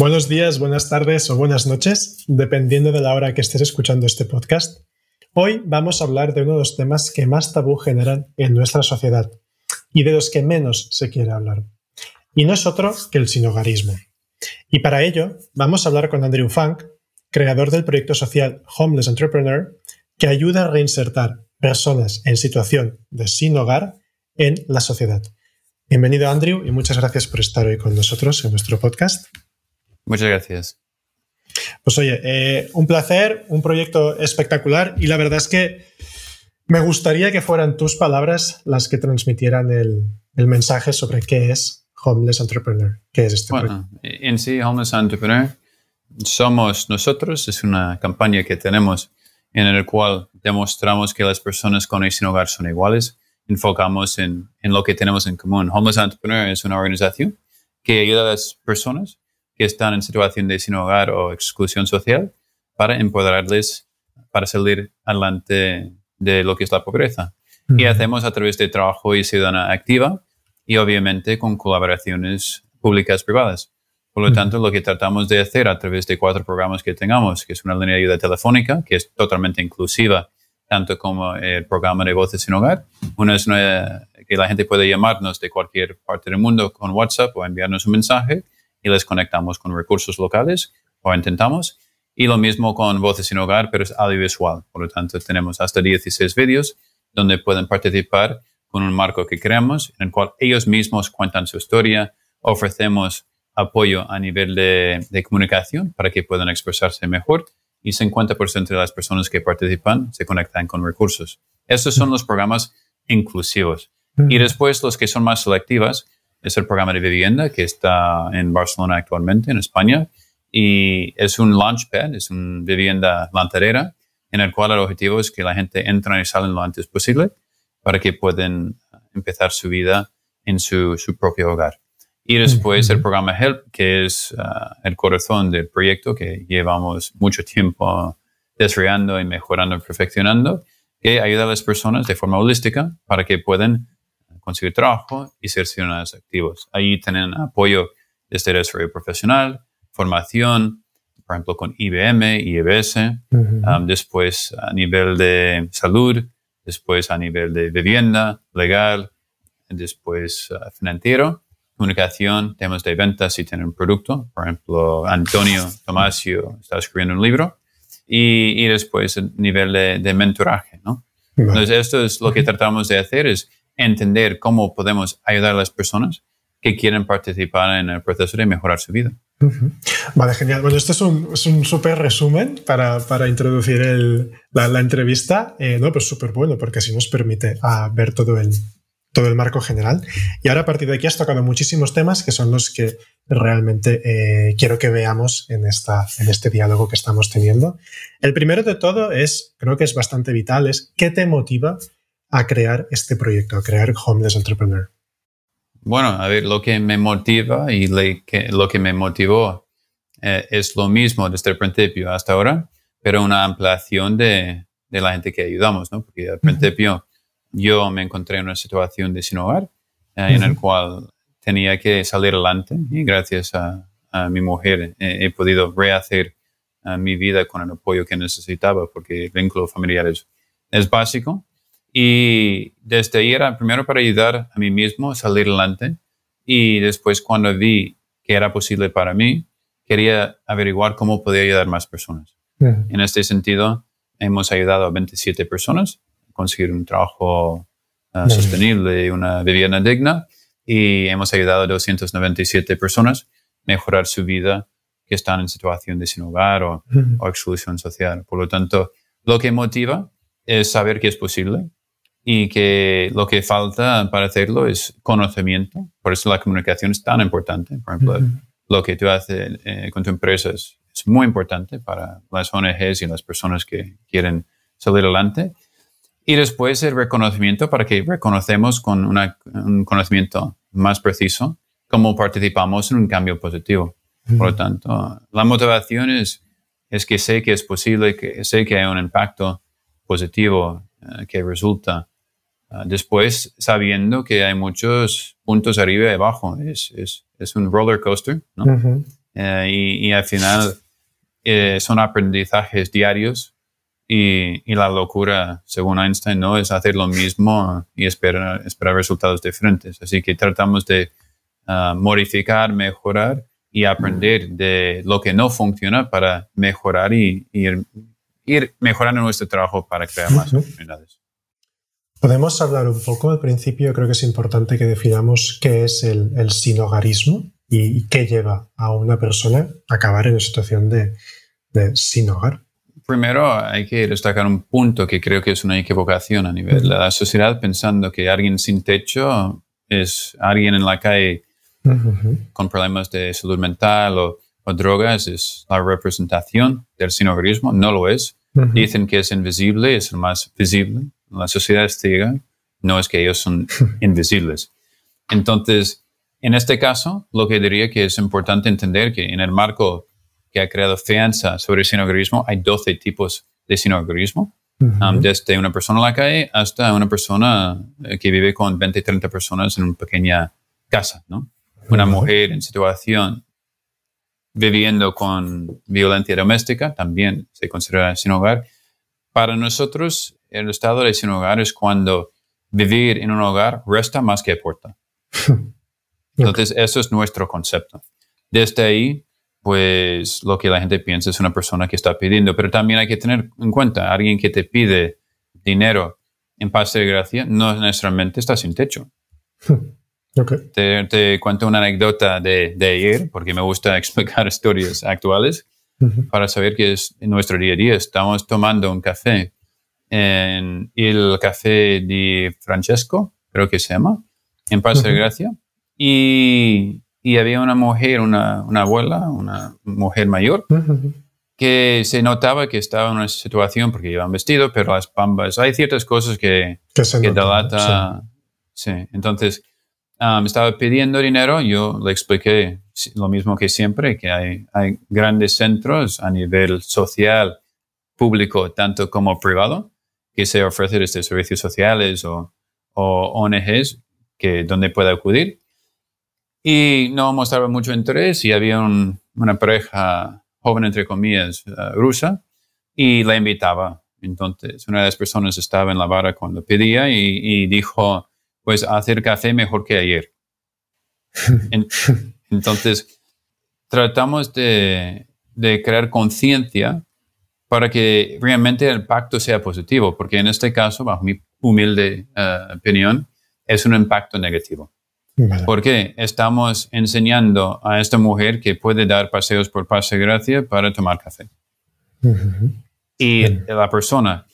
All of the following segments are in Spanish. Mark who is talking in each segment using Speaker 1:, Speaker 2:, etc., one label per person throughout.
Speaker 1: Buenos días, buenas tardes o buenas noches, dependiendo de la hora que estés escuchando este podcast. Hoy vamos a hablar de uno de los temas que más tabú generan en nuestra sociedad y de los que menos se quiere hablar. Y no es otro que el sinogarismo. Y para ello vamos a hablar con Andrew Funk, creador del proyecto social Homeless Entrepreneur, que ayuda a reinsertar personas en situación de sin hogar en la sociedad. Bienvenido Andrew y muchas gracias por estar hoy con nosotros en nuestro podcast.
Speaker 2: Muchas gracias.
Speaker 1: Pues oye, eh, un placer, un proyecto espectacular y la verdad es que me gustaría que fueran tus palabras las que transmitieran el, mensaje sobre qué es Homeless Entrepreneur, qué es este
Speaker 2: bueno, En sí, Homeless Entrepreneur somos nosotros, es una campaña que tenemos en la cual demostramos que las personas con y sin hogar son iguales, enfocamos en, en lo que tenemos en común. Homeless Entrepreneur es una organización que ayuda a las personas que están en situación de sin hogar o exclusión social para empoderarles para salir adelante de lo que es la pobreza. Y hacemos a través de trabajo y ciudadana activa y obviamente con colaboraciones públicas privadas. Por lo tanto, lo que tratamos de hacer a través de cuatro programas que tengamos, que es una línea de ayuda telefónica, que es totalmente inclusiva, tanto como el programa de Voces sin Hogar. Una es que la gente puede llamarnos de cualquier parte del mundo con WhatsApp o enviarnos un mensaje y les conectamos con recursos locales o intentamos. Y lo mismo con Voces sin Hogar, pero es audiovisual. Por lo tanto, tenemos hasta 16 vídeos donde pueden participar con un marco que creamos en el cual ellos mismos cuentan su historia, ofrecemos apoyo a nivel de, de comunicación para que puedan expresarse mejor y 50% de las personas que participan se conectan con recursos. Estos son los programas inclusivos. Y después los que son más selectivas, es el programa de vivienda que está en Barcelona actualmente, en España, y es un launchpad, es una vivienda lanzadera, en el cual el objetivo es que la gente entre y salga lo antes posible para que puedan empezar su vida en su, su propio hogar. Y después el programa HELP, que es uh, el corazón del proyecto que llevamos mucho tiempo desarrollando y mejorando y perfeccionando, que ayuda a las personas de forma holística para que puedan conseguir trabajo y ser ciudadanos activos. Ahí tienen apoyo desde desarrollo profesional, formación, por ejemplo, con IBM, IBS, um, después a nivel de salud, después a nivel de vivienda, legal, después uh, financiero, comunicación, temas de ventas si tienen un producto. Por ejemplo, Antonio Tomasio está escribiendo un libro. Y, y después a nivel de, de mentoraje, ¿no? Entonces, esto es lo que tratamos de hacer, es entender cómo podemos ayudar a las personas que quieren participar en el proceso de mejorar su vida.
Speaker 1: Vale, genial. Bueno, este es un, es súper resumen para, para introducir el, la, entrevista. Eh, no, pues súper bueno, porque así nos permite ah, ver todo el, todo el marco general. Y ahora a partir de aquí has tocado muchísimos temas que son los que realmente eh, quiero que veamos en, esta, en este diálogo que estamos teniendo. El primero de todo es, creo que es bastante vital, es qué te motiva a crear este proyecto, a crear Homeless Entrepreneur?
Speaker 2: Bueno, a ver, lo que me motiva y lo que me motivó eh, es lo mismo desde el principio hasta ahora, pero una ampliación de, de la gente que ayudamos, ¿no? Porque al principio yo me encontré en una situación de sin hogar eh, en el cual tenía que salir adelante y gracias a, mi mujer he podido rehacer eh, mi vida con el apoyo que necesitaba porque el vínculo familiar es, es básico y desde ahí era primero para ayudar a mí mismo a salir adelante. Y después cuando vi que era posible para mí, quería averiguar cómo podía ayudar más personas. En este sentido, hemos ayudado a 27 personas a conseguir un trabajo uh, sostenible y una vivienda digna. Y hemos ayudado a 297 personas a mejorar su vida que están en situación de sin hogar o, o exclusión social. Por lo tanto, lo que motiva es saber que es posible y que lo que falta para hacerlo es conocimiento. Por eso la comunicación es tan importante. Por ejemplo, lo que tú haces eh, con tu empresa es, muy importante para las ONGs y las personas que quieren salir adelante. Y después el reconocimiento para que reconocemos con un conocimiento más preciso cómo participamos en un cambio positivo. Por lo tanto, la motivación es, es que sé que es posible, que sé que hay un impacto positivo eh, que resulta después, sabiendo que hay muchos puntos arriba y abajo, es, es, es un roller coaster, ¿no? Eh, y, y, al final eh, son aprendizajes diarios y, y, la locura, según Einstein, no es hacer lo mismo y esperar, esperar resultados diferentes. Así que tratamos de uh, modificar, mejorar y aprender de lo que no funciona para mejorar y, ir, ir mejorando nuestro trabajo para crear más oportunidades.
Speaker 1: Podemos hablar un poco al principio, creo que es importante que definamos qué es el, el sinogarismo y qué lleva a una persona a acabar en una situación de, de sin hogar.
Speaker 2: Primero hay que destacar un punto que creo que es una equivocación a nivel de la sociedad pensando que alguien sin techo es alguien en la calle con problemas de salud mental o, drogas, es la representación del sinogarismo, no lo es. Dicen que es invisible, es el más visible la sociedad es ciega, no es que ellos son invisibles. Entonces, en este caso, lo que diría que es importante entender que en el marco que ha creado fianza sobre el sinogarismo, hay 12 tipos de sinogarismo, um, desde una persona en la calle hasta una persona eh, que vive con 20, 30 personas en una pequeña casa, ¿no? Una mujer en situación viviendo con violencia doméstica también se considera sin hogar. Para nosotros, el estado de sin hogar es cuando vivir en un hogar resta más que aporta. Entonces, eso es nuestro concepto. Desde ahí, pues lo que la gente piensa es una persona que está pidiendo, pero también hay que tener en cuenta, alguien que te pide dinero en paz de gracia no necesariamente está sin techo. Te, cuento una anécdota de, de, ayer, porque me gusta explicar historias actuales, para saber que es en nuestro día a día. Estamos tomando un café en el Café de Francesco, creo que se llama, en Paz de Gracia. Y, y, había una mujer, una, una, abuela, una mujer mayor, que se notaba que estaba en una situación, porque llevan vestido, pero las pambas, hay ciertas cosas que, que, que delata. Sí. Entonces, me um, estaba pidiendo dinero, yo le expliqué lo mismo que siempre, que hay, hay grandes centros a nivel social, público, tanto como privado, que se ofrece desde servicios sociales o, ONGs que, donde pueda acudir. Y no mostraba mucho interés y había una pareja joven, entre comillas, eh, rusa, y la invitaba. Entonces, una de las personas estaba en la barra cuando pedía y, dijo, pues hacer café mejor que ayer. entonces, tratamos de, de crear conciencia para que realmente el impacto sea positivo, porque en este caso, bajo mi humilde eh, opinión, es un impacto negativo. Porque estamos enseñando a esta mujer que puede dar paseos por Paz Gracia para tomar café. Y la persona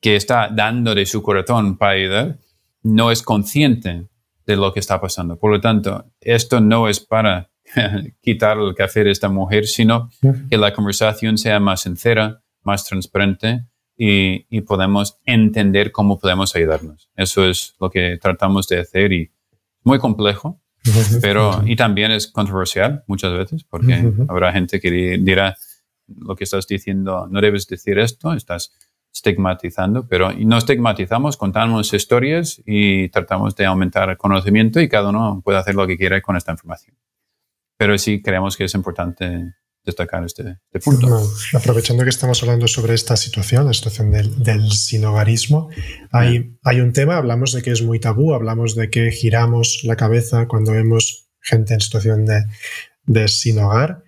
Speaker 2: que está dando de su corazón para ayudar no es consciente de lo que está pasando. Por lo tanto, esto no es para quitar el café de esta mujer, sino que la conversación sea más sincera, más transparente y, y, podemos entender cómo podemos ayudarnos. Eso es lo que tratamos de hacer y muy complejo, pero y también es controversial muchas veces porque habrá gente que dirá lo que estás diciendo, no debes decir esto, estás estigmatizando, pero no estigmatizamos, contamos historias y tratamos de aumentar el conocimiento y cada uno puede hacer lo que quiera con esta información. Pero sí creemos que es importante destacar este, este punto.
Speaker 1: aprovechando que estamos hablando sobre esta situación, la situación del, del sinogarismo, hay, hay un tema, hablamos de que es muy tabú, hablamos de que giramos la cabeza cuando vemos gente en situación de, de sin hogar.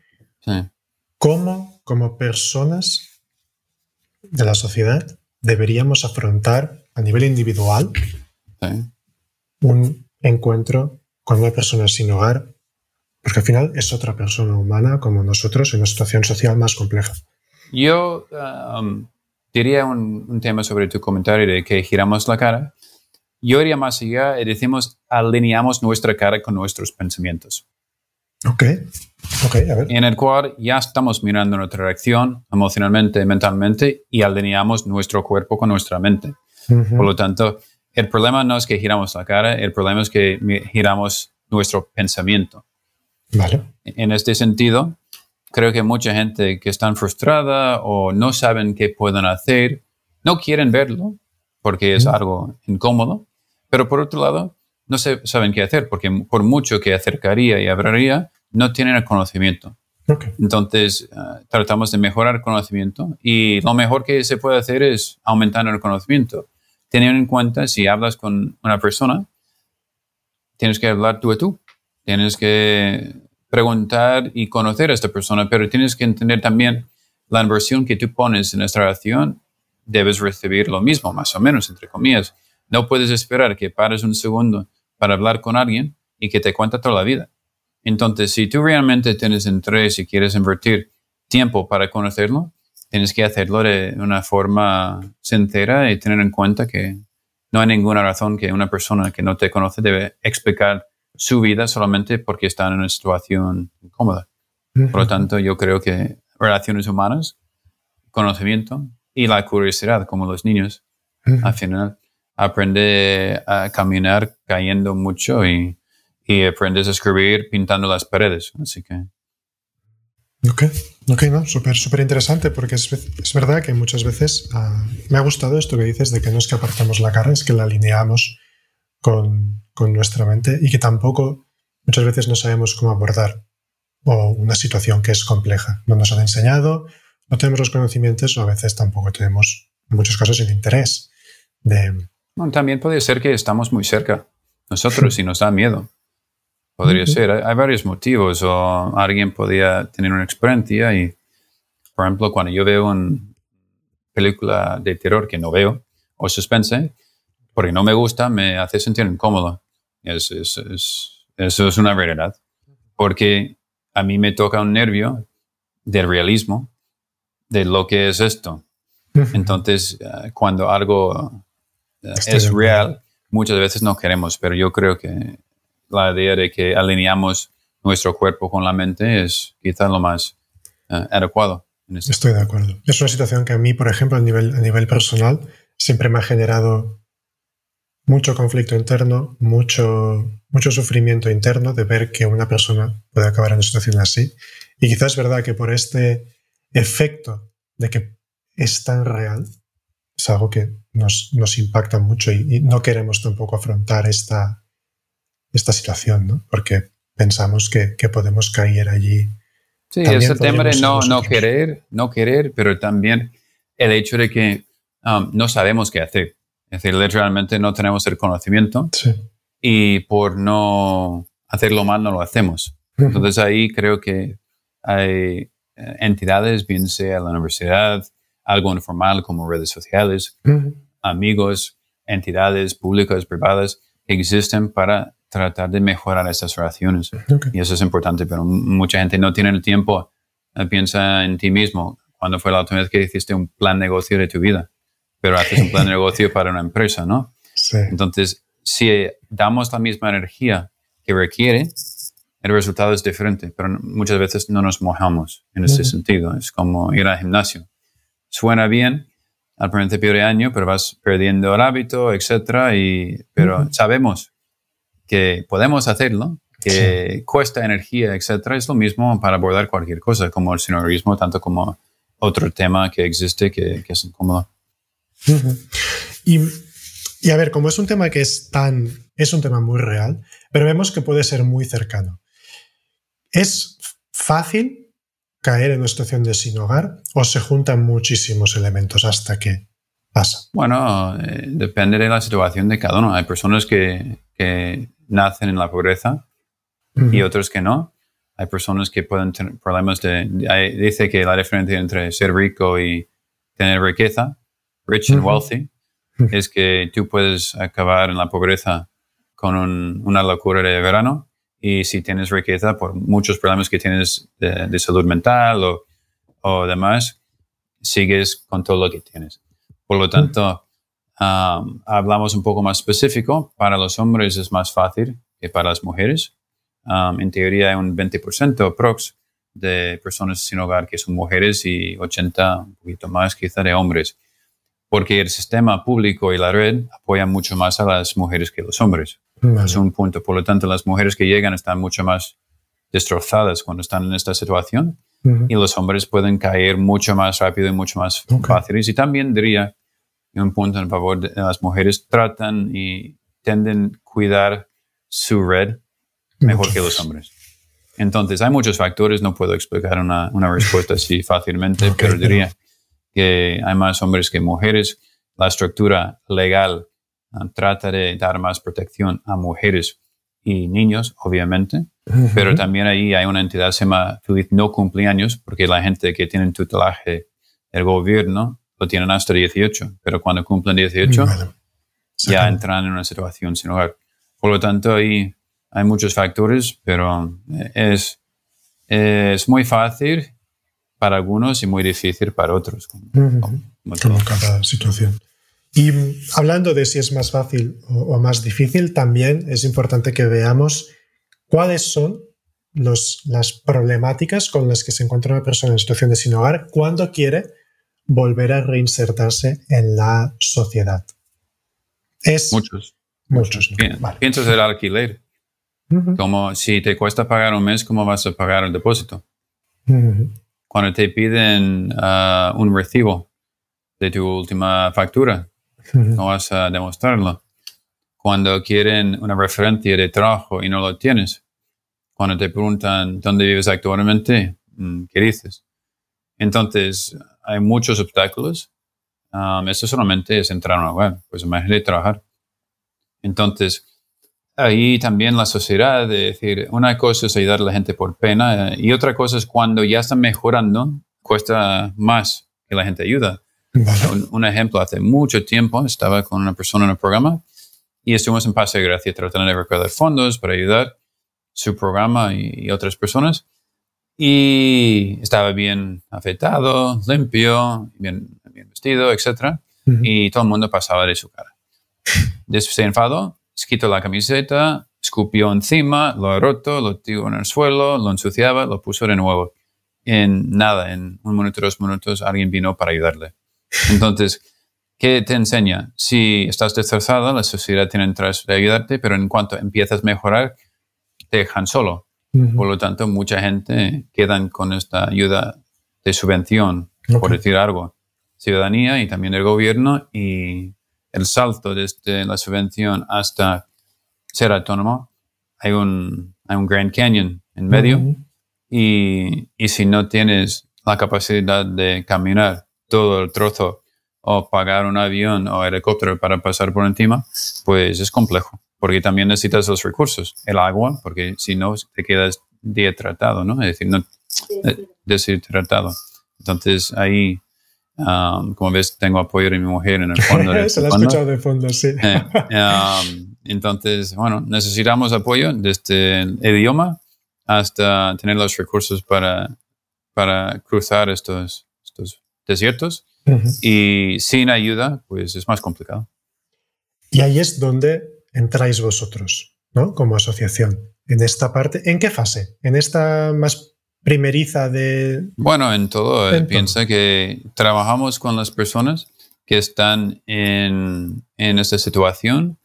Speaker 1: ¿Cómo, como personas de la sociedad, deberíamos afrontar a nivel individual un encuentro con una persona sin hogar porque al final es otra persona humana como nosotros en una situación social más compleja.
Speaker 2: Yo um, diría un, tema sobre tu comentario de que giramos la cara. Yo iría más allá y decimos alineamos nuestra cara con nuestros pensamientos.
Speaker 1: Ok. Ok, a ver.
Speaker 2: En el cual ya estamos mirando nuestra reacción emocionalmente, mentalmente y alineamos nuestro cuerpo con nuestra mente. Por lo tanto, el problema no es que giramos la cara, el problema es que giramos nuestro pensamiento.
Speaker 1: Vale.
Speaker 2: En este sentido, creo que mucha gente que está frustrada o no saben qué pueden hacer, no quieren verlo porque es algo incómodo, pero por otro lado, no saben qué hacer porque por mucho que acercaría y abriría, no tienen el conocimiento. Entonces, ah, tratamos de mejorar el conocimiento y lo mejor que se puede hacer es aumentar el conocimiento. Teniendo en cuenta, si hablas con una persona, tienes que hablar tú a tú. Tienes que preguntar y conocer a esta persona, pero tienes que entender también la inversión que tú pones en esta relación, debes recibir lo mismo, más o menos, entre comillas. No puedes esperar que pares un segundo para hablar con alguien y que te cuente toda la vida. Entonces, si tú realmente tienes interés y quieres invertir tiempo para conocerlo, tienes que hacerlo de una forma sincera y tener en cuenta que no hay ninguna razón que una persona que no te conoce debe explicar su vida solamente porque está en una situación incómoda. Por lo tanto, yo creo que relaciones humanas, conocimiento y la curiosidad, como los niños, al final aprende a caminar cayendo mucho y y aprendes a escribir pintando las paredes. Así que.
Speaker 1: Ok, ok, no, súper, súper interesante porque es, es, verdad que muchas veces ah, me ha gustado esto que dices de que no es que apartamos la cara, es que la alineamos con, con nuestra mente y que tampoco muchas veces no sabemos cómo abordar o una situación que es compleja. No nos han enseñado, no tenemos los conocimientos o a veces tampoco tenemos, en muchos casos, el interés de...
Speaker 2: Bueno, también puede ser que estamos muy cerca nosotros y nos da miedo. Podría ser. Hay, varios motivos. O alguien podría tener una experiencia y, por ejemplo, cuando yo veo una película de terror que no veo o suspense, porque no me gusta, me hace sentir incómodo. Es, es, eso es una realidad. Porque a mí me toca un nervio del realismo de lo que es esto. Entonces, eh, cuando algo eh, es real, muchas veces no queremos, pero yo creo que la idea de que alineamos nuestro cuerpo con la mente es quizás lo más eh, adecuado.
Speaker 1: Este Estoy de acuerdo. Es una situación que a mí, por ejemplo, a nivel, a nivel personal, siempre me ha generado mucho conflicto interno, mucho, mucho sufrimiento interno de ver que una persona puede acabar en una situación así. Y quizás es verdad que por este efecto de que es tan real, es algo que nos, nos impacta mucho y, no queremos tampoco afrontar esta, esta situación, ¿no? Porque pensamos que, podemos caer allí.
Speaker 2: Sí, ese tema de no, no querer, no querer, pero también el hecho de que um, no sabemos qué hacer. Es decir, realmente no tenemos el conocimiento y por no hacerlo mal no lo hacemos. Entonces ahí creo que hay eh, entidades, bien sea la universidad, algo informal como redes sociales, amigos, entidades públicas, privadas, que existen para tratar de mejorar estas relaciones. Y eso es importante, pero mucha gente no tiene el tiempo, eh, piensa en ti mismo. cuando fue la última vez que hiciste un plan de negocio de tu vida? Pero haces un plan de negocio para una empresa, ¿no?
Speaker 1: Sí.
Speaker 2: Entonces, si damos la misma energía que requiere, el resultado es diferente, pero muchas veces no nos mojamos en ese sentido. Es como ir al gimnasio. Suena bien al principio de año, pero vas perdiendo el hábito, etcétera, y, pero sabemos que podemos hacerlo, que cuesta energía, etcétera, es lo mismo para abordar cualquier cosa, como el sinorismo, tanto como otro tema que existe que, es incómodo.
Speaker 1: Y, y, a ver, como es un tema que es tan, es un tema muy real, pero vemos que puede ser muy cercano. ¿Es fácil caer en una situación de sin hogar o se juntan muchísimos elementos hasta que pasa?
Speaker 2: Bueno, eh, depende de la situación de cada uno. Hay personas que, que nacen en la pobreza y otros que no. Hay personas que pueden tener problemas de, Dice que la diferencia entre ser rico y tener riqueza, rich and wealthy, es que tú puedes acabar en la pobreza con una locura de verano y si tienes riqueza por muchos problemas que tienes de, salud mental o, o, demás, sigues con todo lo que tienes. Por lo tanto, hablamos un poco más específico. Para los hombres es más fácil que para las mujeres. um, en teoría hay un 20% prox de personas sin hogar que son mujeres y 80, un poquito más quizá de hombres, porque el sistema público y la red apoyan mucho más a las mujeres que a los hombres. Es un punto. Por lo tanto, las mujeres que llegan están mucho más destrozadas cuando están en esta situación y los hombres pueden caer mucho más rápido y mucho más fáciles. Y también diría, un punto en favor de las mujeres, tratan y tienden a cuidar su red mejor que los hombres. Entonces, hay muchos factores, no puedo explicar una, una respuesta así fácilmente, pero diría que hay más hombres que mujeres. La estructura legal ah, trata de dar más protección a mujeres y niños, obviamente, pero también ahí hay una entidad que se llama Feliz No Cumpleaños, porque la gente que tiene tutelaje del gobierno lo tienen hasta 18, pero cuando cumplen 18 ya entran en una situación sin hogar. Por lo tanto, ahí hay muchos factores, pero es, es muy fácil para algunos y muy difícil para otros.
Speaker 1: Como, cada situación. Y hablando de si es más fácil o, más difícil, también es importante que veamos cuáles son los, las problemáticas con las que se encuentra una persona en situación de sin hogar cuando quiere volver a reinsertarse en la sociedad.
Speaker 2: Es muchos. Muchos. Piensas el alquiler. Como si te cuesta pagar un mes, ¿cómo vas a pagar el depósito? Cuando te piden ah, un recibo de tu última factura, no vas a demostrarlo. Cuando quieren una referencia de trabajo y no lo tienes. Cuando te preguntan dónde vives actualmente, mm, ¿qué dices? Entonces, hay muchos obstáculos. Um, eso solamente es entrar a una web, pues imagínate trabajar. Entonces, ahí también la sociedad, de decir, una cosa es ayudar a la gente por pena y otra cosa es cuando ya están mejorando, cuesta más que la gente ayuda. Un, ejemplo, hace mucho tiempo estaba con una persona en el programa y estuvimos en Pase de Gracia tratando de recaudar fondos para ayudar su programa y, otras personas. Y estaba bien afeitado, limpio, bien, bien vestido, etc. Y todo el mundo pasaba de su cara. Después se enfadó, se quitó la camiseta, escupió encima, lo ha roto, lo tiró en el suelo, lo ensuciaba, lo puso de nuevo. En nada, en un minuto, dos minutos, alguien vino para ayudarle. Entonces, ¿qué te enseña? Si estás destrozada, la sociedad tiene interés de ayudarte, pero en cuanto empiezas a mejorar, te dejan solo. Por lo tanto, mucha gente quedan con esta ayuda de subvención, por decir algo. Ciudadanía y también el gobierno y el salto desde la subvención hasta ser autónomo, hay un, hay un Grand Canyon en medio y, y si no tienes la capacidad de caminar todo el trozo o pagar un avión o helicóptero para pasar por encima, pues es complejo, porque también necesitas los recursos, el agua, porque si no te quedas deshidratado, ¿no? Es decir, no, eh, deshidratado. Entonces ahí, um, como ves, tengo apoyo de mi mujer en el fondo.
Speaker 1: Se la he escuchado de fondo, sí.
Speaker 2: Eh, um, entonces, bueno, necesitamos apoyo desde el idioma hasta tener los recursos para, para cruzar estos, estos desiertos y sin ayuda, pues es más complicado.
Speaker 1: Y ahí es donde entráis vosotros, ¿no? Como asociación. En esta parte, ¿en qué fase? ¿En esta más primeriza de...?
Speaker 2: Bueno, en todo. Eh, piensa que trabajamos con las personas que están en, en esta situación.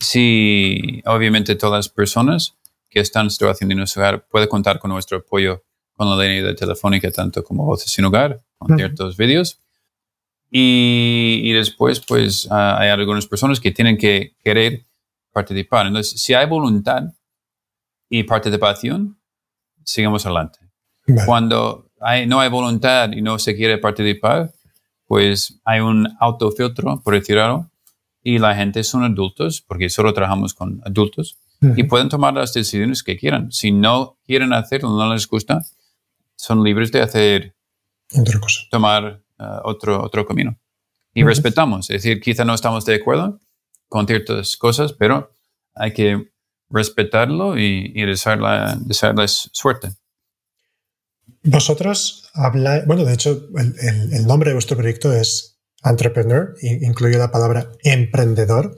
Speaker 2: Sí, obviamente todas las personas que están en situación de no hogar pueden contar con nuestro apoyo con la línea de telefónica, tanto como Voces Sin Hogar, con ciertos vídeos. Y, después, pues, ah, hay algunas personas que tienen que querer participar. Entonces, si hay voluntad y participación, sigamos adelante. Cuando hay, no hay voluntad y no se quiere participar, pues hay un autofiltro, por decirlo, y la gente son adultos, porque solo trabajamos con adultos, y pueden tomar las decisiones que quieran. Si no quieren hacerlo, no les gusta, son libres de hacer
Speaker 1: otra cosa.
Speaker 2: tomar uh, otro, otro camino. Y respetamos, es decir, quizá no estamos de acuerdo con ciertas cosas, pero hay que respetarlo y, y desearles suerte.
Speaker 1: Vosotros habláis, bueno, de hecho, el, el, nombre de vuestro proyecto es Entrepreneur, incluye la palabra emprendedor,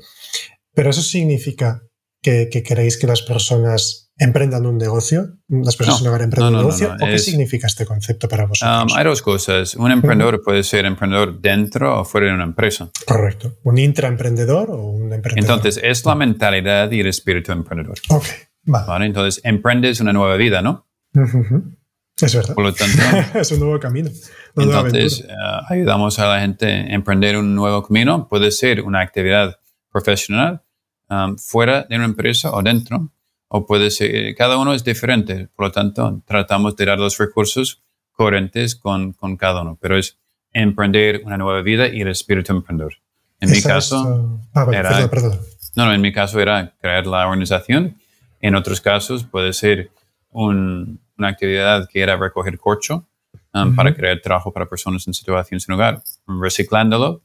Speaker 1: pero eso significa que, que queréis que las personas emprendan un negocio, las personas
Speaker 2: No,
Speaker 1: sin hogar emprendan
Speaker 2: no,
Speaker 1: un
Speaker 2: no,
Speaker 1: negocio,
Speaker 2: no, no,
Speaker 1: ¿o qué
Speaker 2: es-
Speaker 1: significa este concepto para vosotros?
Speaker 2: Um, hay dos cosas. Un emprendedor puede ser emprendedor dentro o fuera de una empresa.
Speaker 1: Correcto. ¿Un intraemprendedor o un emprendedor?
Speaker 2: Entonces, es la mentalidad y el espíritu emprendedor.
Speaker 1: Ok, vale.
Speaker 2: ¿vale? Entonces, emprendes una nueva vida, ¿no?
Speaker 1: Ujú, ujú. Es verdad.
Speaker 2: Por lo tanto,
Speaker 1: es un nuevo camino.
Speaker 2: entonces eh, ayudamos a la gente a emprender un nuevo camino. Puede ser una actividad profesional um, fuera de una empresa o dentro, o puede ser, cada uno es diferente. Por lo tanto, tratamos de dar los recursos coherentes con, con cada uno, pero es emprender una nueva vida y el espíritu emprendedor. En mi
Speaker 1: Esa
Speaker 2: caso,
Speaker 1: uh, ah, vale,
Speaker 2: era-
Speaker 1: perdón, perdón.
Speaker 2: No, no, en mi caso era crear la organización. En otros casos puede ser un- una actividad que era recoger corcho um,
Speaker 1: Ujú.
Speaker 2: para crear trabajo para personas en situación sin hogar, reciclándolo.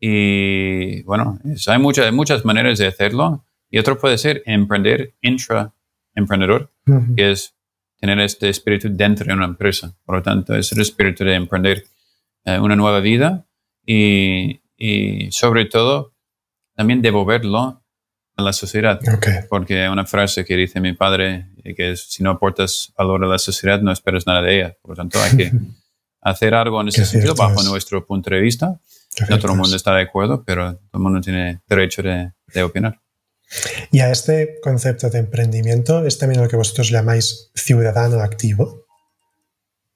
Speaker 2: Y bueno, es- hay muchas, muchas maneras de hacerlo. Y otro puede ser emprender intra-emprendedor,
Speaker 1: Ujú.
Speaker 2: que es tener este espíritu dentro de una empresa. Por lo tanto, es el espíritu de emprender eh, una nueva vida y, y sobre todo también devolverlo a la sociedad.
Speaker 1: Ok.
Speaker 2: Porque hay una frase que dice mi padre, que es, si no aportas valor a la sociedad, no esperas nada de ella. Por lo tanto, hay que hacer algo en ese sentido bajo
Speaker 1: es.
Speaker 2: nuestro punto de vista.
Speaker 1: Qué
Speaker 2: No todo el mundo
Speaker 1: es.
Speaker 2: está de acuerdo, pero todo el mundo tiene derecho de, de opinar.
Speaker 1: Y a este concepto de emprendimiento es también lo que vosotros llamáis ciudadano activo.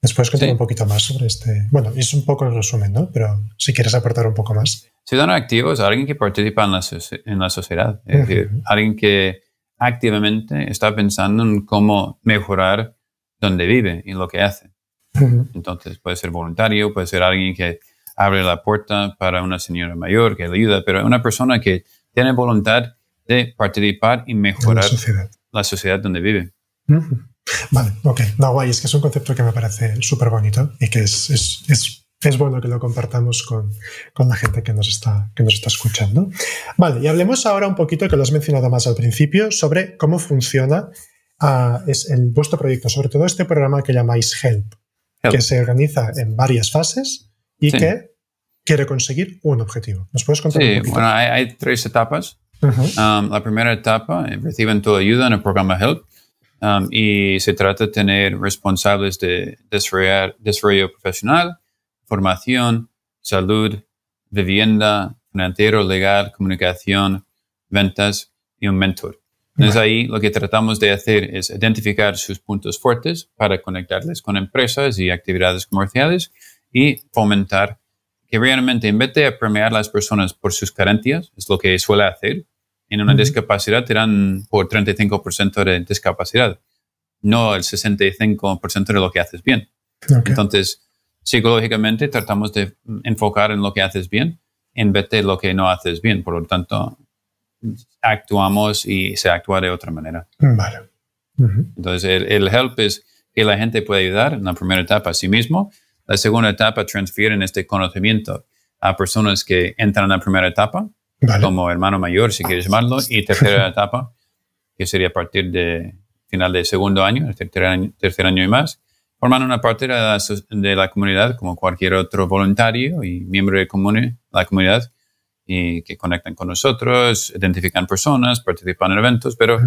Speaker 1: ¿Nos puedes contar
Speaker 2: Sí.
Speaker 1: un poquito más sobre este? Bueno, es un poco el resumen, ¿no? Pero si quieres aportar un poco más.
Speaker 2: Ciudadano activo es alguien que participa en la, soci- en la sociedad, es decir,
Speaker 1: Ujú.
Speaker 2: alguien que activamente está pensando en cómo mejorar donde vive y lo que hace.
Speaker 1: Ujú.
Speaker 2: Entonces puede ser voluntario, puede ser alguien que abre la puerta para una señora mayor que le ayuda, pero una persona que tiene voluntad de participar y
Speaker 1: En la
Speaker 2: mejorar
Speaker 1: sociedad.
Speaker 2: la sociedad donde vive.
Speaker 1: Ujú. Vale, ok. No, guay, es que es un concepto que me parece súper bonito y que es, es, es, es bueno que lo compartamos con, con la gente que nos, está, que nos está escuchando. Vale, y hablemos ahora un poquito, que lo has mencionado más al principio, sobre cómo funciona ah, es el, vuestro proyecto, sobre todo este programa que llamáis Help,
Speaker 2: Help.
Speaker 1: que se organiza en varias fases y
Speaker 2: Sí.
Speaker 1: que quiere conseguir un objetivo. ¿Nos puedes contar un
Speaker 2: Sí,
Speaker 1: poquito?
Speaker 2: bueno, hay, hay tres etapas.
Speaker 1: Ujú.
Speaker 2: Um, la primera etapa, eh, reciben toda ayuda en el programa HELP um, y se trata de tener responsables de desarrollar, desarrollo profesional, formación, salud, vivienda, financiero, legal, comunicación, ventas y un mentor. Entonces ahí lo que tratamos de hacer es identificar sus puntos fuertes para conectarles con empresas y actividades comerciales y fomentar que realmente en vez de premiar a las personas por sus carencias, es lo que suele hacer, en una discapacidad te dan por 35% de discapacidad, no el 65% de lo que haces bien.
Speaker 1: Ok.
Speaker 2: Entonces, psicológicamente tratamos de enfocar en lo que haces bien en vez de lo que no haces bien. Por lo tanto, actuamos y se actúa de otra manera.
Speaker 1: Vale. Ujú.
Speaker 2: Entonces, el, el help es que la gente puede ayudar en la primera etapa a sí mismo. La segunda etapa transfieren este conocimiento a personas que entran en la primera etapa,
Speaker 1: Vale.
Speaker 2: como hermano mayor, si quieres llamarlo, y tercera etapa, que sería a partir de final de segundo año, el tercer año, tercer año y más, forman una parte de la, de la comunidad como cualquier otro voluntario y miembro de comuni- la comunidad y que conectan con nosotros, identifican personas, participan en eventos, pero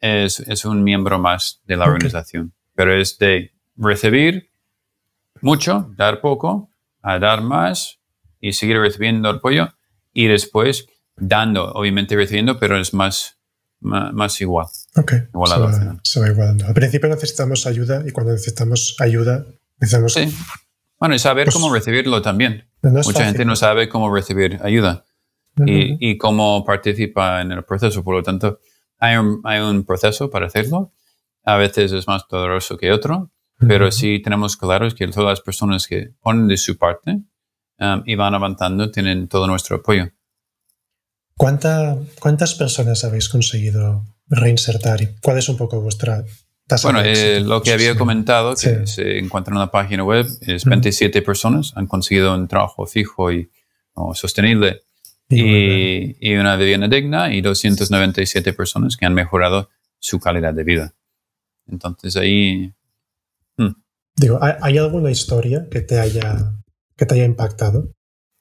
Speaker 2: es, es un miembro más de la
Speaker 1: Ok.
Speaker 2: organización. Pero es de recibir mucho, dar poco, a dar más y seguir recibiendo apoyo y después dando, obviamente recibiendo, pero es más, más, más igual.
Speaker 1: Ok.
Speaker 2: Igualado al
Speaker 1: se, va, se va igualando. Al principio necesitamos ayuda y cuando necesitamos ayuda necesitamos...
Speaker 2: Sí. Bueno, y saber
Speaker 1: Pues-
Speaker 2: cómo recibirlo también.
Speaker 1: No
Speaker 2: Mucha
Speaker 1: fácil.
Speaker 2: gente no sabe cómo recibir ayuda
Speaker 1: Ujú.
Speaker 2: y, y cómo participa en el proceso. Por lo tanto, hay un, hay un proceso para hacerlo. A veces es más doloroso que otro, pero
Speaker 1: Ujú.
Speaker 2: sí tenemos claros que todas las personas que ponen de su parte um, y van avanzando tienen todo nuestro apoyo.
Speaker 1: ¿Cuánta- ¿Cuántas personas habéis conseguido reinsertar y cuál es un poco vuestra tasa
Speaker 2: Bueno,
Speaker 1: de
Speaker 2: eh,
Speaker 1: éxito?
Speaker 2: lo que había
Speaker 1: Sí.
Speaker 2: comentado, que
Speaker 1: Sí.
Speaker 2: se encuentra en la página web, es
Speaker 1: Ujú.
Speaker 2: 27 personas han conseguido un trabajo fijo y sostenible
Speaker 1: Y
Speaker 2: y, una vivienda digna y 297 personas que han mejorado su calidad de vida. Entonces ahí,
Speaker 1: digo, ¿hay, hay alguna historia que te haya, que te haya impactado?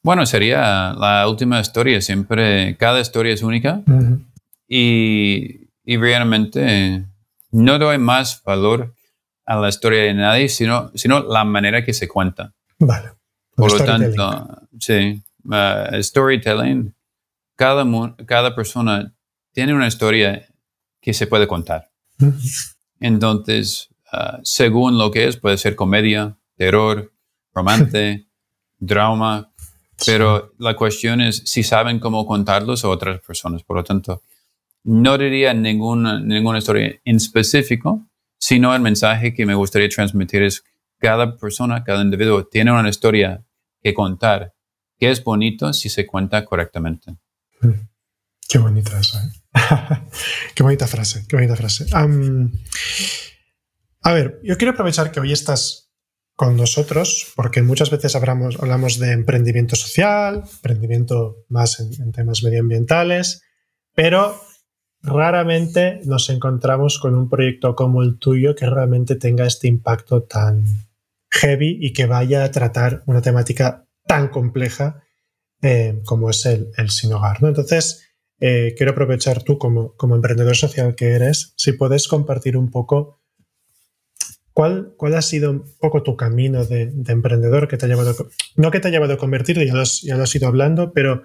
Speaker 2: bueno, sería la última historia. Siempre, cada historia es única
Speaker 1: Ujú.
Speaker 2: y, y realmente no doy más valor a la historia de nadie, sino, sino la manera que se cuenta.
Speaker 1: Vale.
Speaker 2: Por lo tanto, sí, uh, storytelling, cada, cada persona tiene una historia que se puede contar. Entonces, uh, según lo que es, puede ser comedia, terror, romance, drama, pero la cuestión es si saben cómo contarlos a otras personas. Por lo tanto, no diría ninguna, ninguna historia en específico, sino el mensaje que me gustaría transmitir es cada persona, cada individuo tiene una historia que contar, que es bonito si se cuenta correctamente.
Speaker 1: Mm. Qué bonita eso. ¿eh? qué bonita frase, qué bonita frase. a ver, yo quiero aprovechar que hoy estás con nosotros, porque muchas veces hablamos, de emprendimiento social, emprendimiento más en temas medioambientales, pero raramente nos encontramos con un proyecto como el tuyo que realmente tenga este impacto tan heavy y que vaya a tratar una temática tan compleja eh, como es el, el sin hogar. ¿no? Entonces, eh, quiero aprovechar tú como, como, emprendedor social que eres, si puedes compartir un poco cuál, cuál ha sido un poco tu camino de, emprendedor que te ha llevado, no que te ha llevado a convertirte, ya lo, has, ya lo has ido hablando, pero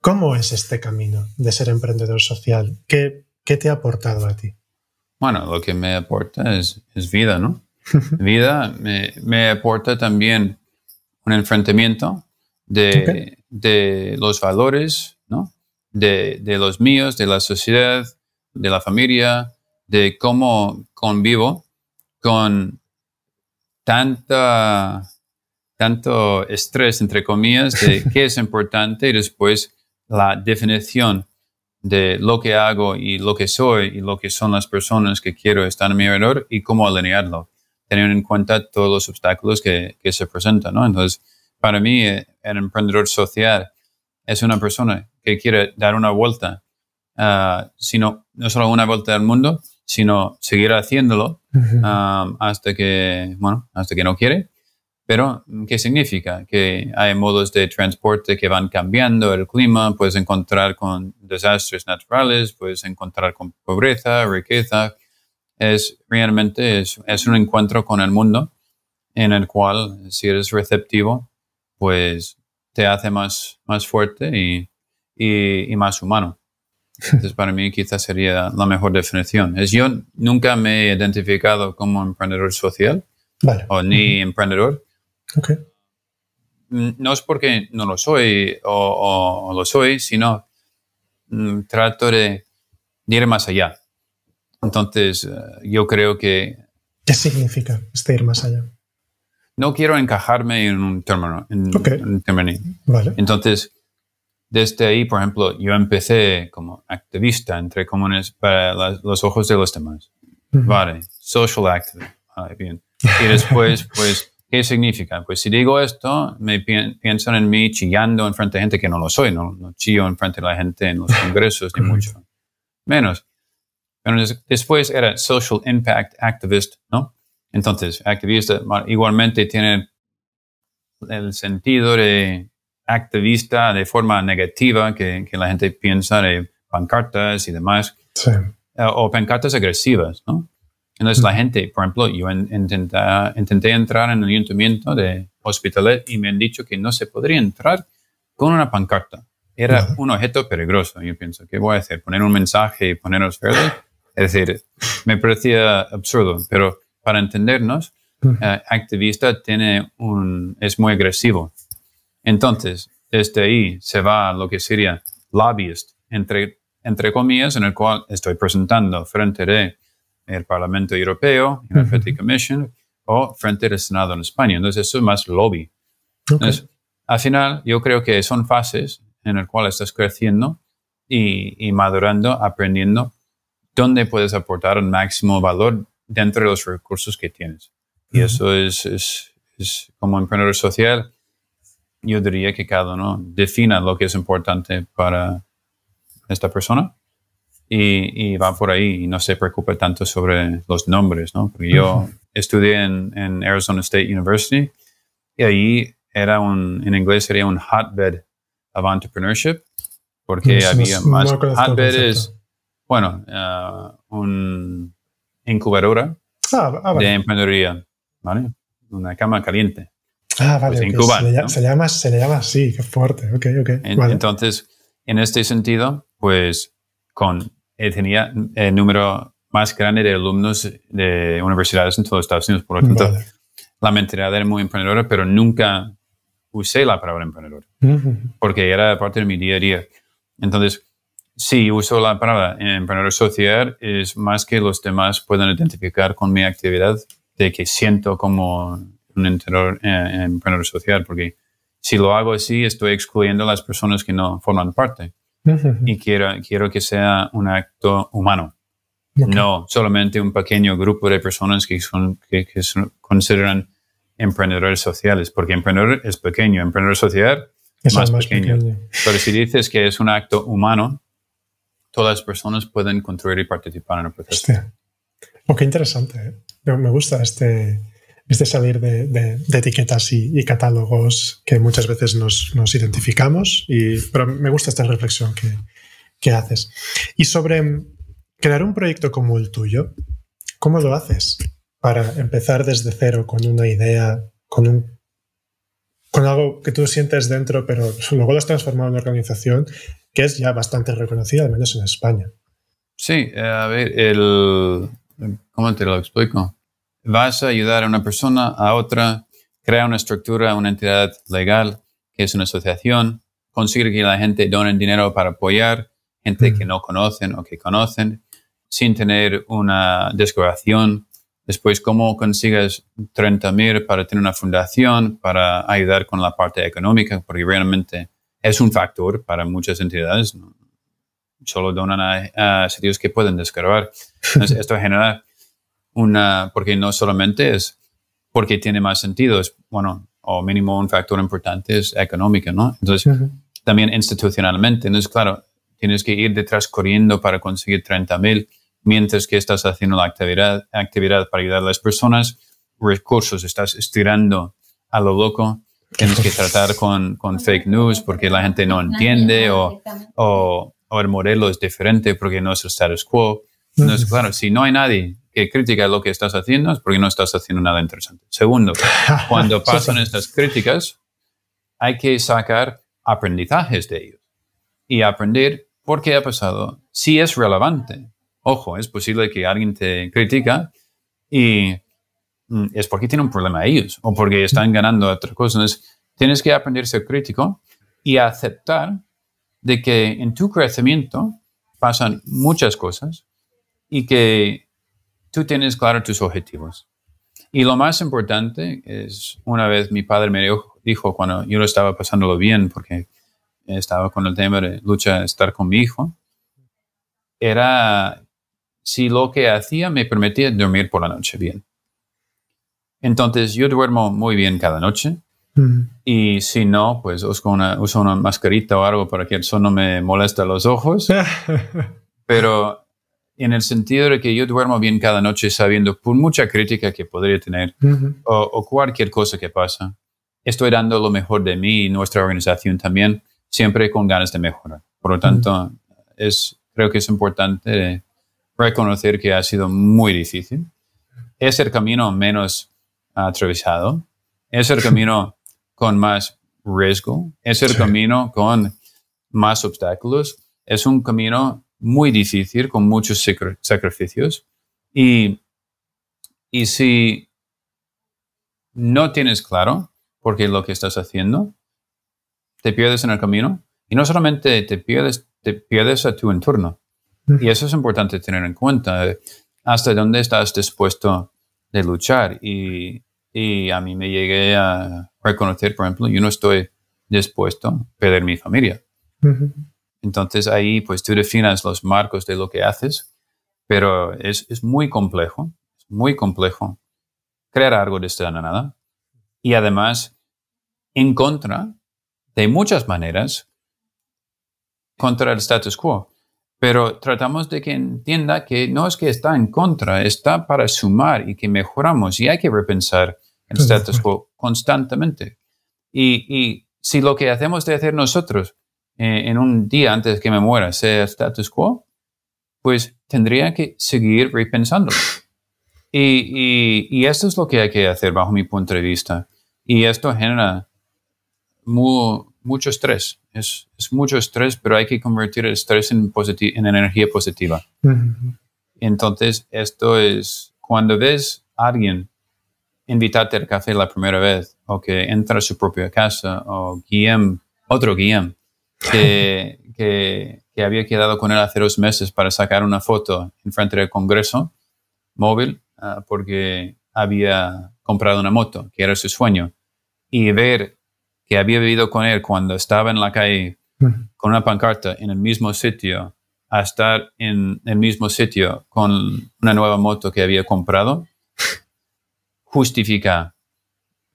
Speaker 1: ¿cómo es este camino de ser emprendedor social? ¿Qué, qué te ha aportado a ti?
Speaker 2: Bueno, lo que me aporta es, es vida, ¿no? vida me, me, aporta también un enfrentamiento de, de los valores, ¿no? De, de, los míos, de la sociedad, de la familia, de cómo convivo con tanta, tanto estrés, entre comillas, de qué es importante y después la definición de lo que hago y lo que soy y lo que son las personas que quiero estar a mi alrededor y cómo alinearlo teniendo en cuenta todos los obstáculos que, que se presentan, ¿no? Entonces, para mí, eh, el emprendedor social es una persona que quiere dar una vuelta, uh, sino, no solo una vuelta al mundo, sino seguir haciéndolo um, hasta que, bueno, hasta que no quiere. Pero, ¿qué significa? Que hay modos de transporte que van cambiando el clima, puedes encontrar con desastres naturales, puedes encontrar con pobreza, riqueza, es realmente es, es, un encuentro con el mundo en el cual si eres receptivo, pues te hace más, más fuerte y, y, más humano. Entonces, para mí quizás sería la mejor definición. Es yo nunca me he identificado como emprendedor social o ni emprendedor. No es porque no lo soy o, o lo soy, sino mm, trato de ir más allá. Entonces, eh, yo creo que...
Speaker 1: ¿Qué significa este ir más allá?
Speaker 2: No quiero encajarme en un término. En,
Speaker 1: Vale.
Speaker 2: Entonces, desde ahí, por ejemplo, yo empecé como activista entre comunes para los ojos de los demás. Vale, social activist. bien. Y después, pues, ¿qué significa? Pues si digo esto, me piensan en mí chillando en frente de gente que no lo soy, no, no chillo en frente de la gente en los congresos, ni mucho menos. Pero después era Social Impact Activist, ¿no? Entonces, activista igualmente tiene el sentido de activista de forma negativa, que, que la gente piensa de pancartas y demás,
Speaker 1: sí.
Speaker 2: Eh, o pancartas agresivas, ¿no? Entonces, la gente, por ejemplo, yo intenté, intenté entrar en el ayuntamiento de Hospitalet y me han dicho que no se podría entrar con una pancarta. Era un objeto peligroso. Yo pienso, ¿qué voy a hacer? ¿Poner un mensaje y ponerlos verdes? Es decir, me parecía absurdo, pero para entendernos, eh, activista tiene un, es muy agresivo. Entonces, desde ahí se va a lo que sería lobbyist, entre, entre comillas, en el cual estoy presentando frente de el Parlamento Europeo, la uh Commission, o frente del Senado en España. Entonces, eso es más lobby. Entonces, al final, yo creo que son fases en las cuales estás creciendo y, y madurando, aprendiendo dónde puedes aportar el máximo valor dentro de los recursos que tienes. Y eso es, es, es, como emprendedor social, yo diría que cada uno defina lo que es importante para esta persona y, y va por ahí y no se preocupe tanto sobre los nombres, ¿no? Porque yo estudié en, en, Arizona State University y ahí era un, en inglés sería un hotbed of entrepreneurship porque había más, hotbed es bueno, uh, un, incubadora
Speaker 1: Ah, ah, vale.
Speaker 2: de emprendeduría, ¿vale? Una cama caliente.
Speaker 1: Ah, vale.
Speaker 2: pues
Speaker 1: se, le, lla-
Speaker 2: ¿no?
Speaker 1: se le llama, se le llama así, qué fuerte. Ok, ok.
Speaker 2: En-
Speaker 1: vale.
Speaker 2: Entonces, en este sentido, pues con eh, tenía el número más grande de alumnos de universidades en todos Estados Unidos. Por lo tanto,
Speaker 1: Vale.
Speaker 2: la mentalidad era muy emprendedora, pero nunca usé la palabra emprendedor porque era parte de mi día a día. Entonces, si uso la palabra emprendedor social, es más que los demás puedan identificar con mi actividad de que siento como un emprendedor, eh, social, porque si lo hago así, estoy excluyendo a las personas que no forman parte y quiero, quiero que sea un acto humano,
Speaker 1: Ok.
Speaker 2: no solamente un pequeño grupo de personas que, son, que, que son- consideran emprendedores sociales, porque emprendedor es pequeño, emprendedor social
Speaker 1: Es
Speaker 2: más
Speaker 1: más
Speaker 2: pequeño.
Speaker 1: pequeño.
Speaker 2: pero si dices que es un acto humano, todas las personas pueden construir y participar en el proceso.
Speaker 1: Hostia. Oh, qué interesante. ¿eh? Me gusta este, salir de, de- de etiquetas y, catálogos que muchas veces nos, identificamos, pero me gusta esta reflexión que, haces. Y sobre crear un proyecto como el tuyo, ¿cómo lo haces? Para empezar desde cero con una idea, con con algo que tú sientes dentro, pero luego lo has transformado en una organización que es ya bastante reconocida, al menos en España.
Speaker 2: Sí, eh, a ver, el, ¿cómo te lo explico? Vas a ayudar a una persona, a otra, crea una estructura, una entidad legal, que es una asociación, conseguir que la gente done dinero para apoyar gente
Speaker 1: Mm.
Speaker 2: que no conocen o que conocen, sin tener una desgrabación. Después, cómo consigues 30 mil para tener una fundación, para ayudar con la parte económica, porque realmente es un factor para muchas entidades. Solo donan a, a sitios que pueden descargar. Entonces, esto genera una, porque no solamente es porque tiene más sentido, es, bueno, o mínimo un factor importante es económico, ¿no? Entonces,
Speaker 1: Ujú.
Speaker 2: también institucionalmente. Entonces, claro, tienes que ir detrás corriendo para conseguir 30 mil, mientras que estás haciendo la actividad, actividad para ayudar a las personas, recursos, estás estirando a lo loco, tienes que tratar con, con fake news porque la gente no entiende o, o, o el modelo es diferente porque no es el status quo. Entonces, claro, si no hay nadie que critica lo que estás haciendo es porque no estás haciendo nada interesante. Segundo, cuando pasan estas críticas, hay que sacar aprendizajes de ellos y aprender por qué ha pasado, si es relevante. Ojo, es posible que alguien te critica y mm, es porque tiene un problema ellos o porque están ganando otra cosa. Entonces, tienes que aprender a ser crítico y aceptar de que en tu crecimiento pasan muchas cosas y que tú tienes claro tus objetivos. Y lo más importante es, una vez mi padre me dijo, cuando yo lo estaba pasándolo bien, porque estaba con el tema de lucha, estar con mi hijo, era si lo que hacía me permitía dormir por la noche bien. Entonces yo duermo muy bien cada noche
Speaker 1: Mm.
Speaker 2: y si no, pues uso una, uso una mascarita o algo para que el sol no me moleste los ojos. Pero en el sentido de que yo duermo bien cada noche sabiendo, por mucha crítica que podría tener o, o cualquier cosa que pasa, estoy dando lo mejor de mí y nuestra organización también, siempre con ganas de mejorar. Por lo tanto, es, creo que es importante reconocer que ha sido muy difícil. Es el camino menos atravesado, es el camino con más riesgo, es el
Speaker 1: Sí.
Speaker 2: camino con más obstáculos, es un camino muy difícil con muchos sacri- sacrificios y, y si no tienes claro por qué lo que estás haciendo, te pierdes en el camino y no solamente te pierdes, te pierdes a tu entorno. Y eso es importante tener en cuenta, eh, hasta dónde estás dispuesto de luchar. Y, y a mí me llegué a reconocer, por ejemplo, yo no estoy dispuesto a perder mi familia.
Speaker 1: Ujú.
Speaker 2: Entonces ahí pues tú definas los marcos de lo que haces, pero es, es muy complejo, es muy complejo crear algo desde la nada y además en contra de muchas maneras contra el status quo. Pero tratamos de que entienda que no es que está en contra, está para sumar y que mejoramos y hay que repensar el
Speaker 1: de
Speaker 2: status quo constantemente. Y, y si lo que hacemos de hacer nosotros eh, en un día antes que me muera sea status quo, pues tendría que seguir repensándolo. Y, y, esto es lo que hay que hacer bajo mi punto de vista. Y esto genera mucho estrés. Es, es, mucho estrés, pero hay que convertir el estrés en, en energía positiva. Entonces, esto es cuando ves a alguien invitarte al café la primera vez o que entra a su propia casa o Guillem, otro Guillem, que, que, que, había quedado con él hace dos meses para sacar una foto en frente del Congreso móvil ah, porque había comprado una moto, que era su sueño, y ver que había vivido con él cuando estaba en la calle con una pancarta en el mismo sitio a estar en el mismo sitio con una nueva moto que había comprado, justifica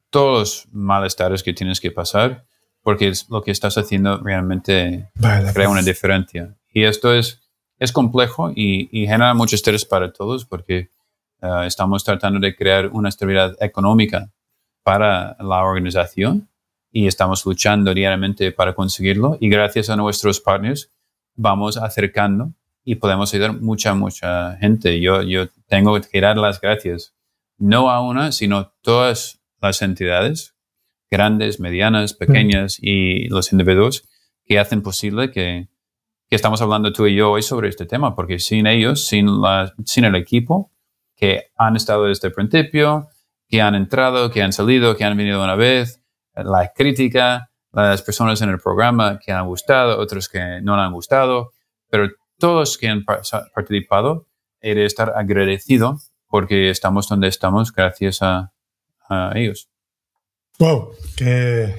Speaker 2: todos los malestares que tienes que pasar porque lo que estás haciendo realmente crea una diferencia. Y esto es, es complejo y, genera mucho estrés para todos porque eh, estamos tratando de crear una estabilidad económica para la organización y estamos luchando diariamente para conseguirlo. Y gracias a nuestros partners vamos acercando y podemos ayudar mucha, mucha gente. Yo, yo tengo que dar las gracias, no a una, sino todas las entidades, grandes, medianas, pequeñas y los individuos que hacen posible que, que estamos hablando tú y yo hoy sobre este tema, porque sin ellos, sin, la, sin el equipo que han estado desde el principio, que han entrado, que han salido, que han venido una vez, la crítica, las personas en el programa que han gustado, otros que no han gustado, pero todos que han participado, he de estar agradecido porque estamos donde estamos gracias a, ellos.
Speaker 1: Wow, qué,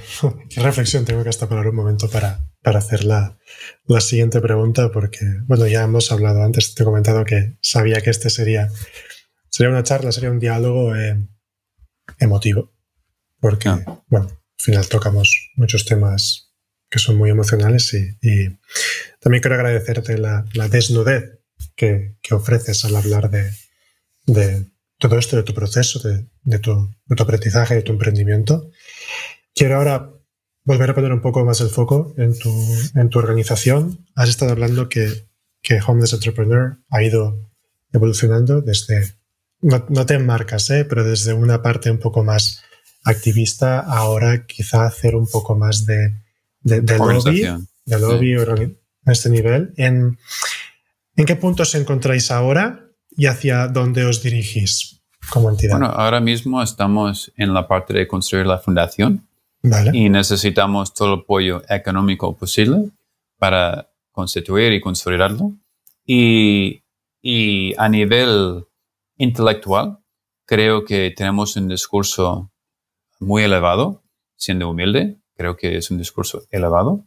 Speaker 1: reflexión. Tengo que hasta parar un momento para, para hacer la, la, siguiente pregunta, porque, bueno, ya hemos hablado antes, te he comentado que sabía que este sería, sería una charla, sería un diálogo eh, emotivo, porque, ah. bueno, al final tocamos muchos temas que son muy emocionales y, también quiero agradecerte la, desnudez que, ofreces al hablar de, todo esto, de tu proceso, de, tu, aprendizaje, de tu emprendimiento. Quiero ahora volver a poner un poco más el foco en tu, en tu organización. Has estado hablando que, que Homeless Entrepreneur ha ido evolucionando desde, no, no te enmarcas, ¿eh? pero desde una parte un poco más activista, ahora quizá hacer un poco más de, de, lobby, de lobby a este nivel. ¿En, ¿En qué punto os encontráis ahora y hacia dónde os dirigís como entidad?
Speaker 2: Bueno, ahora mismo estamos en la parte de construir la fundación y necesitamos todo el apoyo económico posible para constituir y construirlo. Y, y a nivel intelectual, creo que tenemos un discurso muy elevado, siendo humilde. Creo que es un discurso elevado,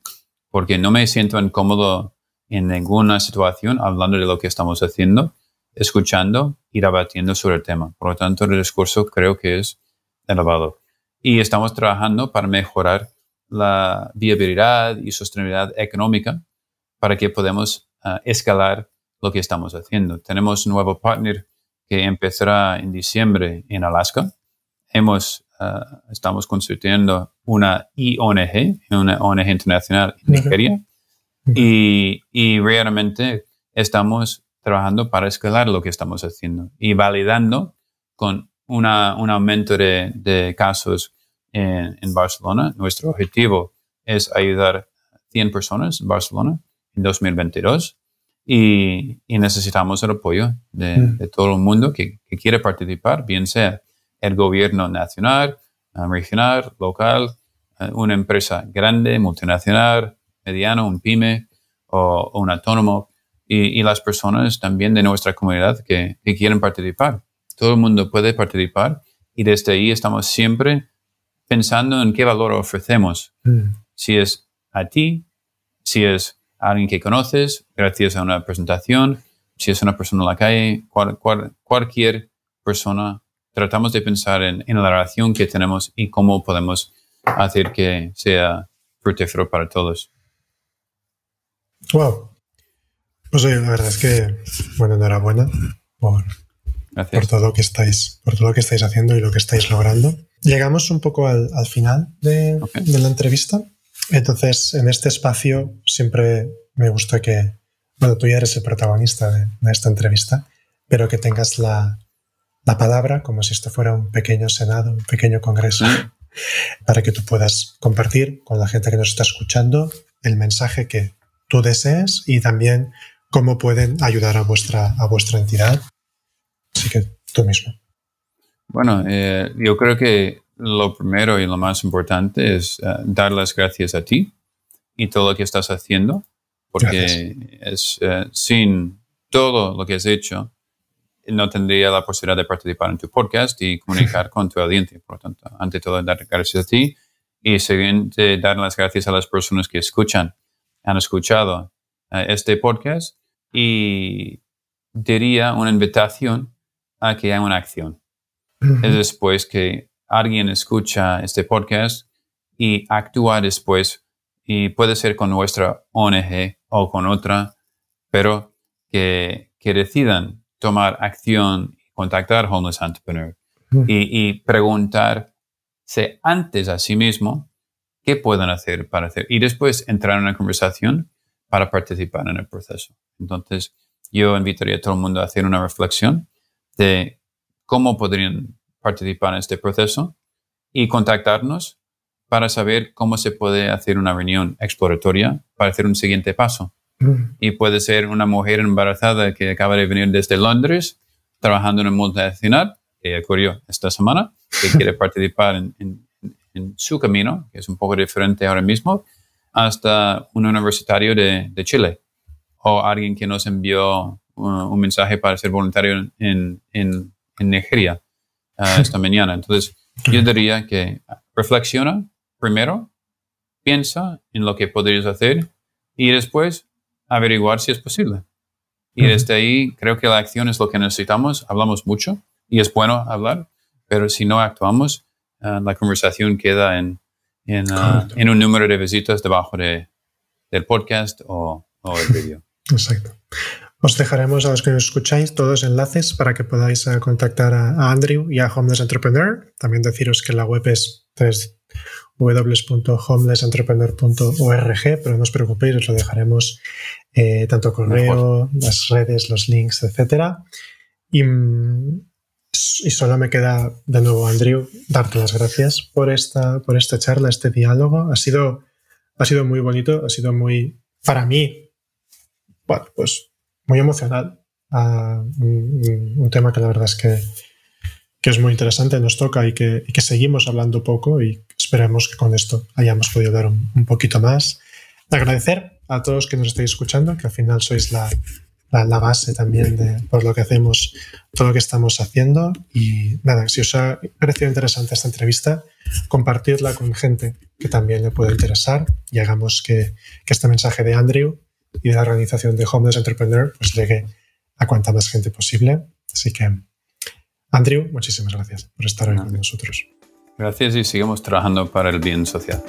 Speaker 2: porque no me siento incómodo en ninguna situación hablando de lo que estamos haciendo, escuchando y debatiendo sobre el tema. Por lo tanto, el discurso creo que es elevado. Y estamos trabajando para mejorar la viabilidad y sostenibilidad económica para que podamos ah, escalar lo que estamos haciendo. Tenemos un nuevo partner que empezará en diciembre en Alaska. Hemos eh, estamos constituyendo una IONG, una ONG internacional en Nigeria, y, y, realmente estamos trabajando para escalar lo que estamos haciendo y validando con una, un aumento de, de casos en, en, Barcelona. Nuestro objetivo es ayudar a 100 personas en Barcelona en 2022 y, y necesitamos el apoyo de, de todo el mundo que, que quiere participar, bien sea el gobierno nacional, eh, regional, local, eh, una empresa grande, multinacional, mediano, un pyme o, un autónomo y, las personas también de nuestra comunidad que, quieren participar. Todo el mundo puede participar y desde ahí estamos siempre pensando en qué valor ofrecemos. Mm. Si es a ti, si es a alguien que conoces, gracias a una presentación, si es una persona en la calle, cualquier persona tratamos de pensar en, la relación que tenemos y cómo podemos hacer que sea fructífero para todos.
Speaker 1: Wow. Pues la verdad es que, bueno, enhorabuena por, por todo lo que estáis, por todo lo que estáis haciendo y lo que estáis logrando. Llegamos un poco al, final de, la entrevista. Entonces, en este espacio siempre me gusta que, bueno, tú ya eres el protagonista de esta entrevista, pero que tengas la, la palabra como si esto fuera un pequeño senado, un pequeño congreso, para que tú puedas compartir con la gente que nos está escuchando el mensaje que tú desees y también cómo pueden ayudar a vuestra, a vuestra entidad. Así que tú mismo.
Speaker 2: Bueno, eh, yo creo que lo primero y lo más importante es eh, dar las gracias a ti y todo lo que estás haciendo, porque es eh, sin todo lo que has hecho, no tendría la posibilidad de participar en tu podcast y comunicar con tu audiencia. Por lo tanto, ante todo, dar gracias a ti y siguiente, dar las gracias a las personas que escuchan, han escuchado este podcast y diría una invitación a que haya una acción. Es después que alguien escucha este podcast y actúa después y puede ser con nuestra ONG o con otra, pero que, que decidan tomar acción, contactar Homeless Entrepreneur y, y, preguntarse antes a sí mismo qué pueden hacer para hacer. Y después entrar en una conversación para participar en el proceso. Entonces, yo invitaría a todo el mundo a hacer una reflexión de cómo podrían participar en este proceso y contactarnos para saber cómo se puede hacer una reunión exploratoria para hacer un siguiente paso. Mm. Y puede ser una mujer embarazada que acaba de venir desde Londres trabajando en un multinacional, que ocurrió esta semana, que quiere participar en, su camino, que es un poco diferente ahora mismo, hasta un universitario de, Chile o alguien que nos envió uh, un mensaje para ser voluntario en, en Nigeria uh, esta mañana. Entonces, yo diría que reflexiona primero, piensa en lo que podrías hacer y después averiguar si es posible. Y desde ahí creo que la acción es lo que necesitamos. Hablamos mucho y es bueno hablar, pero si no actuamos, uh, la conversación queda en, en, uh, en, un número de visitas debajo de, del podcast o, o el vídeo.
Speaker 1: Exacto. Os dejaremos a los que nos escucháis todos enlaces para que podáis eh, contactar a, Andrew y a Homeless Entrepreneur. También deciros que la web es www.homelessentrepreneur.org, pero no os preocupéis, os lo dejaremos eh, tanto correo, las redes, los links, etc. Y, y, solo me queda de nuevo, Andrew, darte las gracias por esta, por esta charla, este diálogo. Ha sido, ha sido muy bonito, ha sido muy, para mí, pues muy emocional. un, tema que la verdad es que, que, es muy interesante, nos toca y que, seguimos hablando poco y esperemos que con esto hayamos podido dar un, poquito más. Agradecer a todos que nos estéis escuchando, que al final sois la, la, base también de por lo que hacemos, todo lo que estamos haciendo. Y nada, si os ha parecido interesante esta entrevista, compartirla con gente que también le pueda interesar y hagamos que, que este mensaje de Andrew y de la organización de Homeless Entrepreneur pues llegue a cuanta más gente posible. Así que, Andrew, muchísimas gracias por estar hoy con nosotros.
Speaker 2: Gracias y sigamos trabajando para el bien social.